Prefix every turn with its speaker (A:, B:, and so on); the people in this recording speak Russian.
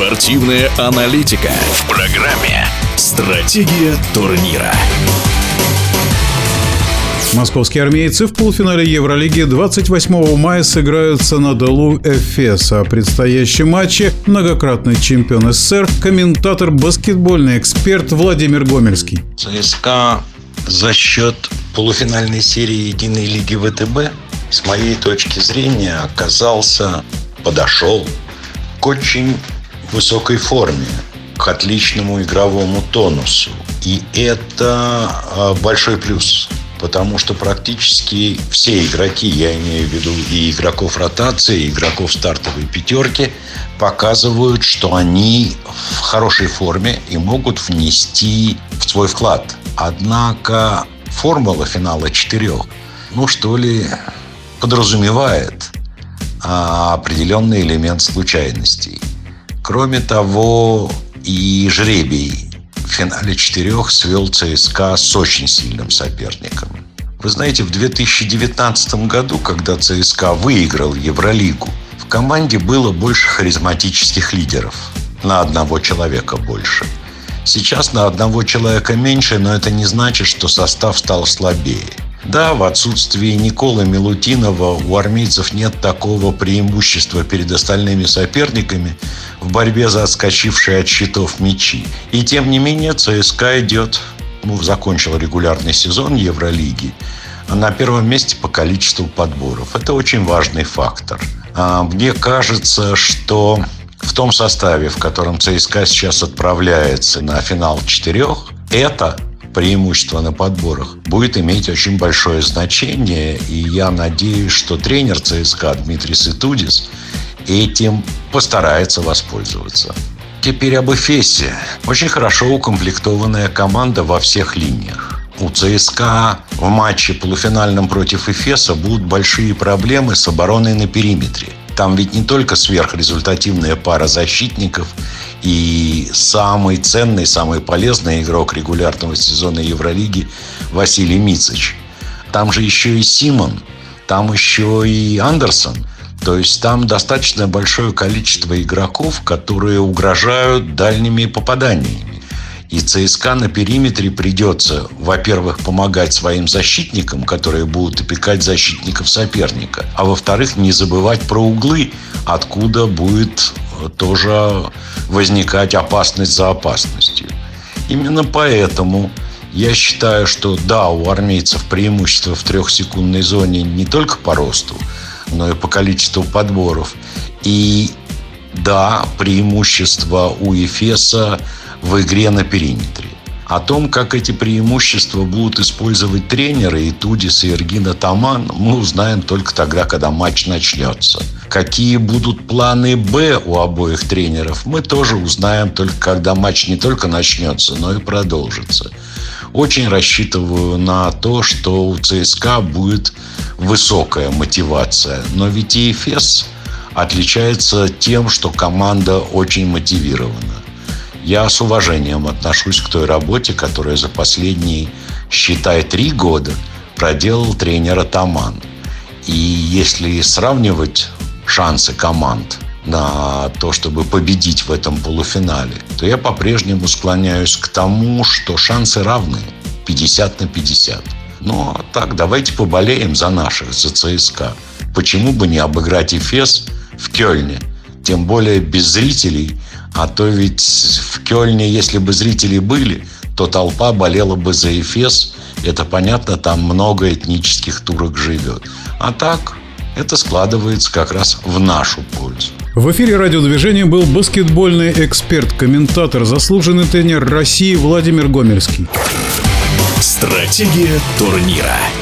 A: Спортивная аналитика в программе «Стратегия турнира».
B: Московские армейцы в полуфинале Евролиги 28 мая сыграют с Анадолу Эфес. О предстоящем матче многократный чемпион СССР, комментатор, баскетбольный эксперт Владимир Гомельский.
C: ЦСКА за счет полуфинальной серии Единой Лиги ВТБ, с моей точки зрения, оказался, подошел к очень высокой форме, к отличному игровому тонусу. И это а, большой плюс потому что практически все игроки, я имею в виду и игроков ротации, и игроков стартовой пятерки, показывают, что они в хорошей форме и могут внести в свой вклад. Однако формула финала четырех, ну что ли, подразумевает а, определенный элемент случайностей. Кроме того, и жребий в финале четырех свел ЦСКА с очень сильным соперником. Вы знаете, в 2019 году, когда ЦСКА выиграл Евролигу, в команде было больше харизматических лидеров. На одного человека больше. Сейчас на одного человека меньше, но это не значит, что состав стал слабее. Да, в отсутствии Николы Милутинова у армейцев нет такого преимущества перед остальными соперниками в борьбе за отскочившие от щитов мячи. И тем не менее ЦСКА идет, ну, закончил регулярный сезон Евролиги, на первом месте по количеству подборов. Это очень важный фактор. А, мне кажется, что в том составе, в котором ЦСКА сейчас отправляется на финал четырех, это преимущество на подборах будет иметь очень большое значение. И я надеюсь, что тренер ЦСКА Дмитрий Ситудис этим постарается воспользоваться. Теперь об Эфесе. Очень хорошо укомплектованная команда во всех линиях. У ЦСКА в матче полуфинальном против Эфеса будут большие проблемы с обороной на периметре. Там ведь не только сверхрезультативная пара защитников и самый ценный, самый полезный игрок регулярного сезона Евролиги Василий Мицич. Там же еще и Симон, там еще и Андерсон. То есть там достаточно большое количество игроков, которые угрожают дальними попаданиями. И ЦСКА на периметре придется, во-первых, помогать своим защитникам, которые будут опекать защитников соперника. А во-вторых, не забывать про углы, откуда будет тоже возникать опасность за опасностью. Именно поэтому я считаю, что да, у армейцев преимущество в трехсекундной зоне не только по росту, но и по количеству подборов. И да, преимущество у Эфеса в игре на периметре. О том, как эти преимущества будут использовать тренеры и Тудис, и Эргина Таман, мы узнаем только тогда, когда матч начнется. Какие будут планы «Б» у обоих тренеров, мы тоже узнаем только когда матч не только начнется, но и продолжится. Очень рассчитываю на то, что у ЦСКА будет высокая мотивация. Но ведь и Эфес отличается тем, что команда очень мотивирована. Я с уважением отношусь к той работе, которую за последние, считай, три года проделал тренер Атаман. И если сравнивать шансы команд на то, чтобы победить в этом полуфинале, то я по-прежнему склоняюсь к тому, что шансы равны 50 на 50. Ну, а так, давайте поболеем за наших, за ЦСКА. Почему бы не обыграть Эфес в Кёльне? Тем более без зрителей – а то ведь в Кёльне, если бы зрители были, то толпа болела бы за Эфес. Это понятно, там много этнических турок живет. А так, это складывается как раз в нашу пользу.
B: В эфире радиодвижения был баскетбольный эксперт, комментатор, заслуженный тренер России Владимир Гомельский.
A: Стратегия турнира.